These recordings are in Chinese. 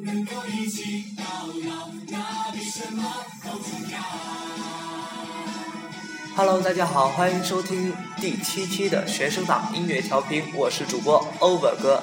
能够一起到老，那比什么都重要。Hello，大家好，欢迎收听第七期的学生党音乐调频，我是主播 Over 哥。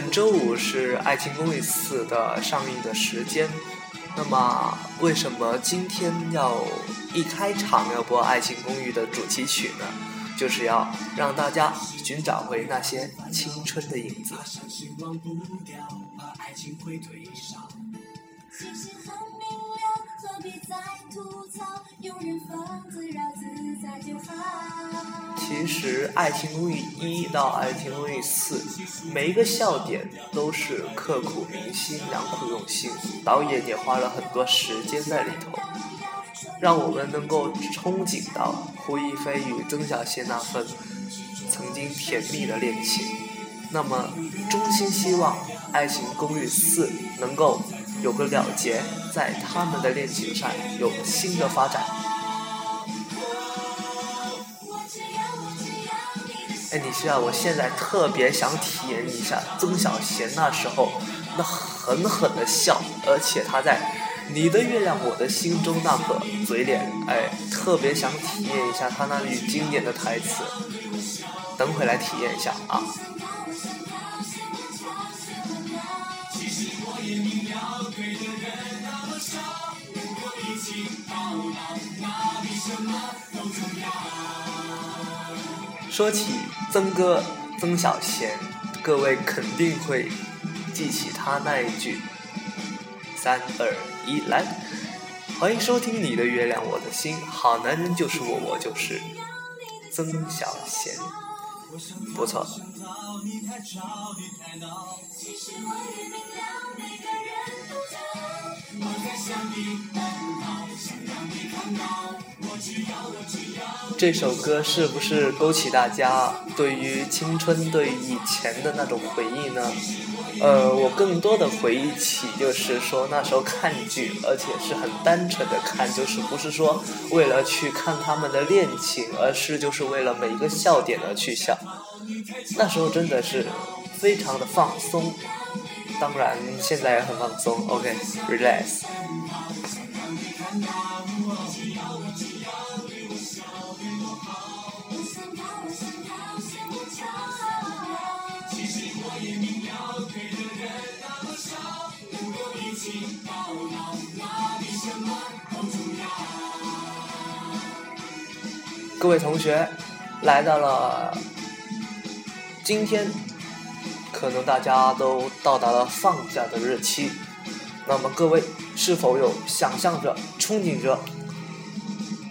本周五是《爱情公寓四》的上映的时间，那么为什么今天要一开场要播《爱情公寓》的主题曲呢？就是要让大家寻找回那些青春的影子。何必再吐槽，有人反而自在其实，《爱情公寓一》到《爱情公寓四》，每一个笑点都是刻骨铭心、良苦用心，导演也花了很多时间在里头，让我们能够憧憬到胡一菲与曾小贤那份曾经甜蜜的恋情。那么，衷心希望《爱情公寓四》能够有个了结，在他们的恋情上有新的发展。哎，你知道我现在特别想体验一下曾小贤那时候那狠狠的笑，而且他在《你的月亮我的心》中那个嘴脸，哎，特别想体验一下他那句经典的台词。等会来体验一下啊！说起曾哥曾小贤，各位肯定会记起他那一句“三二一来”，欢迎收听《你的月亮我的心》，好男人就是我，我就是。曾小贤，不错。这首歌是不是勾起大家对于青春、对于以前的那种回忆呢？呃，我更多的回忆起就是说那时候看剧，而且是很单纯的看，就是不是说为了去看他们的恋情，而是就是为了每一个笑点而去笑。那时候真的是非常的放松，当然现在也很放松。OK，relax。各位同学，来到了今天，可能大家都到达了放假的日期。那么各位是否有想象着、憧憬着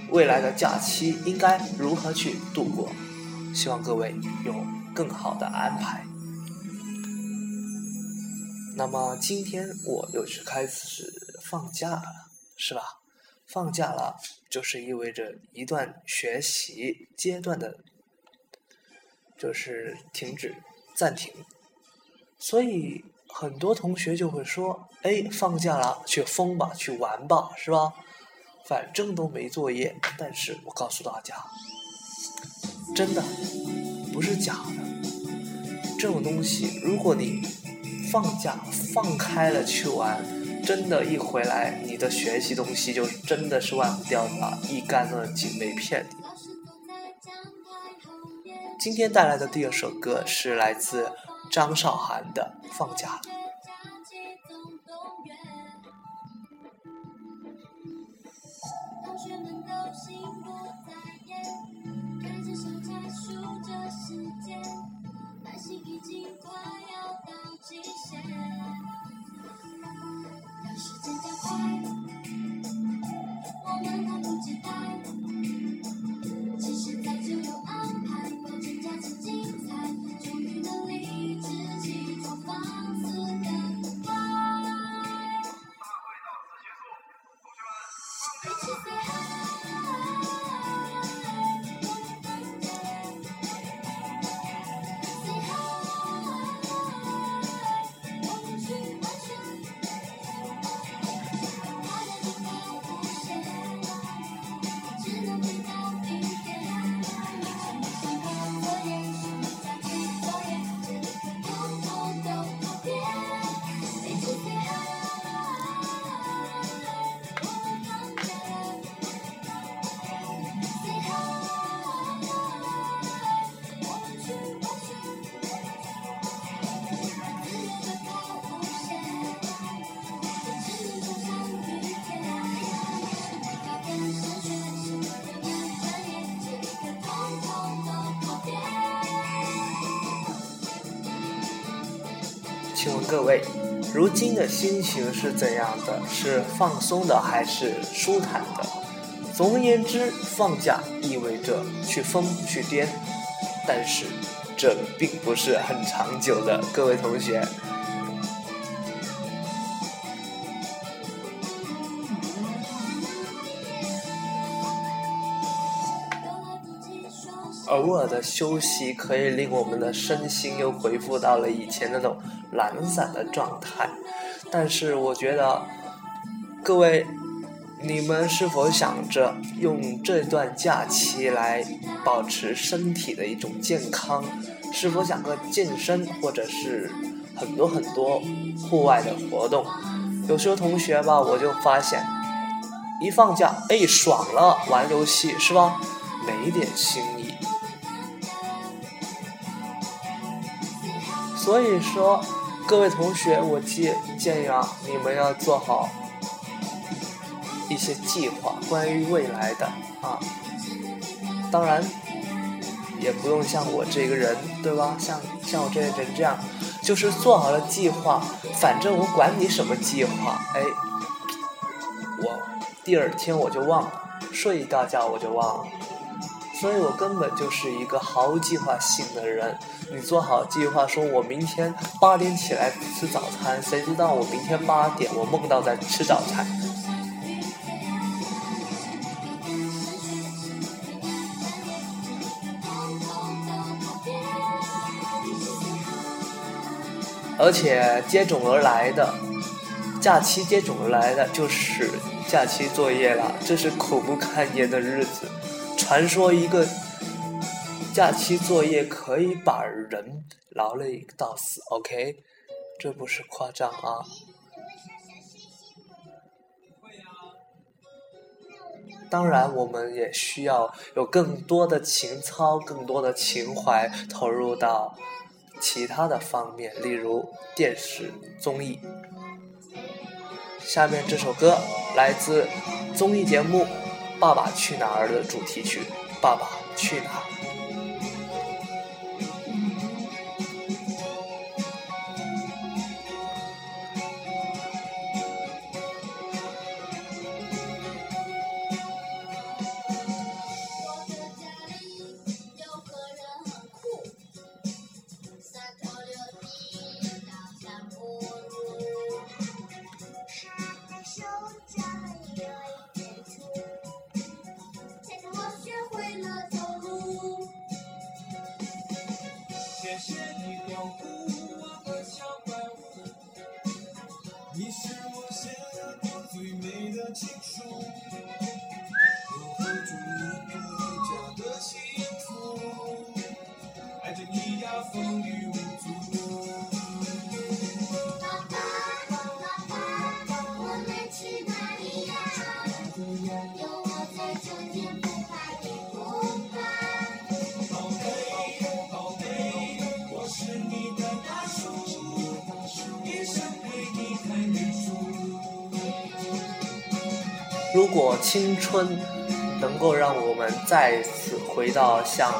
未来的假期应该如何去度过？希望各位有更好的安排。那么今天我又是开始放假了，是吧？放假了。就是意味着一段学习阶段的，就是停止、暂停，所以很多同学就会说：“哎，放假了，去疯吧，去玩吧，是吧？反正都没作业。”但是我告诉大家，真的不是假的。这种东西，如果你放假放开了去玩，真的，一回来你的学习东西就真的是忘不掉的，一干二净，没骗你。今天带来的第二首歌是来自张韶涵的《放假了》。请问各位，如今的心情是怎样的？是放松的还是舒坦的？总而言之，放假意味着去疯去癫，但是这并不是很长久的，各位同学。偶尔的休息可以令我们的身心又恢复到了以前那种懒散的状态，但是我觉得，各位，你们是否想着用这段假期来保持身体的一种健康？是否想个健身，或者是很多很多户外的活动？有时候同学吧，我就发现，一放假，哎，爽了，玩游戏是吧？没点心意。所以说，各位同学，我建建议啊，你们要做好一些计划，关于未来的啊。当然，也不用像我这个人，对吧？像像我这个人这样，就是做好了计划，反正我管你什么计划，哎，我第二天我就忘了，睡一大觉我就忘了。所以我根本就是一个毫无计划性的人。你做好计划，说我明天八点起来吃早餐，谁知道我明天八点我梦到在吃早餐。而且接踵而来的假期，接踵而来的就是假期作业了，这是苦不堪言的日子。传说一个假期作业可以把人劳累到死，OK，这不是夸张啊。当然，我们也需要有更多的情操、更多的情怀投入到其他的方面，例如电视综艺。下面这首歌来自综艺节目。《爸爸去哪儿》的主题曲，《爸爸去哪儿》。谢谢你保顾我的小怪物你是我写过最美的情书如果青春能够让我们再次回到像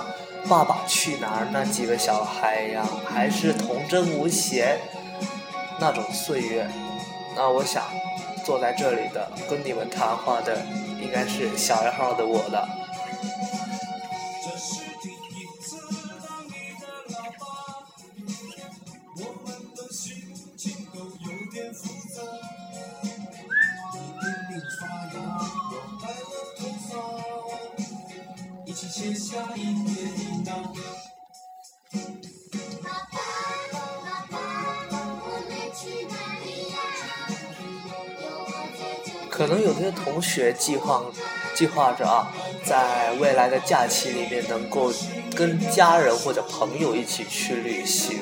《爸爸去哪儿》那几个小孩一样，还是童真无邪那种岁月，那我想坐在这里的跟你们谈话的，应该是小一号的我了。可能有些同学计划计划着啊，在未来的假期里面能够跟家人或者朋友一起去旅行。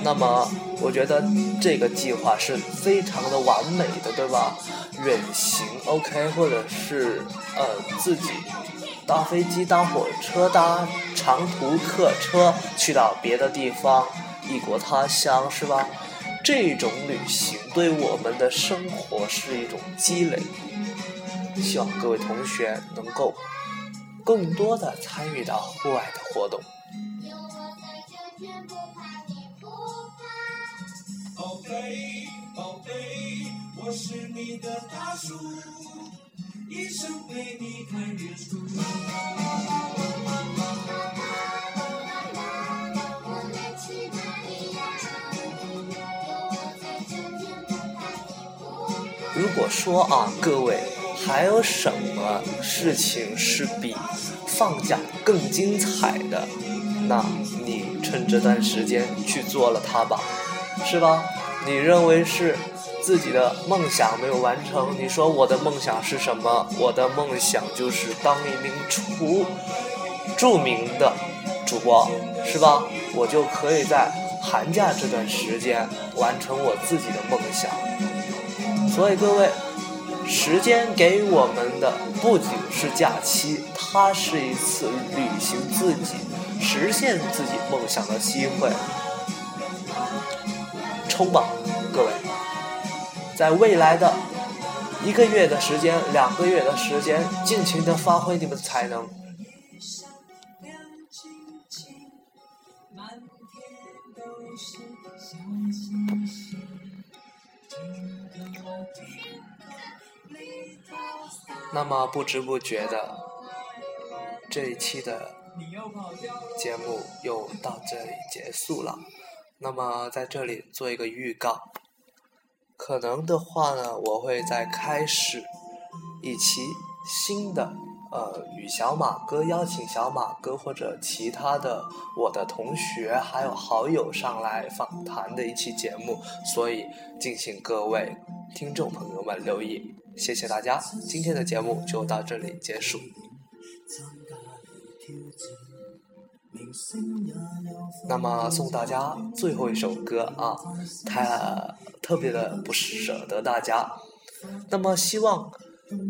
那么，我觉得这个计划是非常的完美的，对吧？远行 OK，或者是呃自己搭飞机、搭火车、搭长途客车去到别的地方，异国他乡，是吧？这种旅行对我们的生活是一种积累，希望各位同学能够更多的参与到户外的活动。我是你的大树如果说啊，各位还有什么事情是比放假更精彩的，那你趁这段时间去做了它吧，是吧？你认为是自己的梦想没有完成？你说我的梦想是什么？我的梦想就是当一名出，著名的主播，是吧？我就可以在寒假这段时间完成我自己的梦想。所以各位，时间给我们的不仅是假期，它是一次旅行自己、实现自己梦想的机会。冲吧，各位！在未来的一个月的时间、两个月的时间，尽情的发挥你们的才能。那么不知不觉的，这一期的节目又到这里结束了。那么在这里做一个预告，可能的话呢，我会再开始一期新的。呃，与小马哥邀请小马哥或者其他的我的同学还有好友上来访谈的一期节目，所以敬请各位听众朋友们留意，谢谢大家，今天的节目就到这里结束。那么送大家最后一首歌啊，他特别的不舍得大家，那么希望。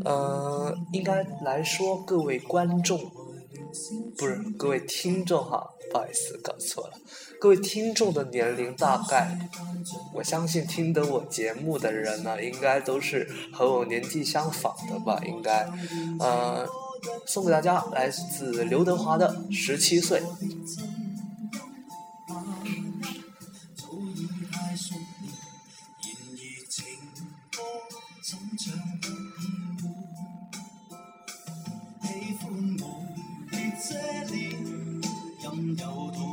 呃，应该来说，各位观众，不是各位听众哈，不好意思，搞错了。各位听众的年龄大概，我相信听得我节目的人呢，应该都是和我年纪相仿的吧？应该，呃，送给大家来自刘德华的《十七岁》。我这，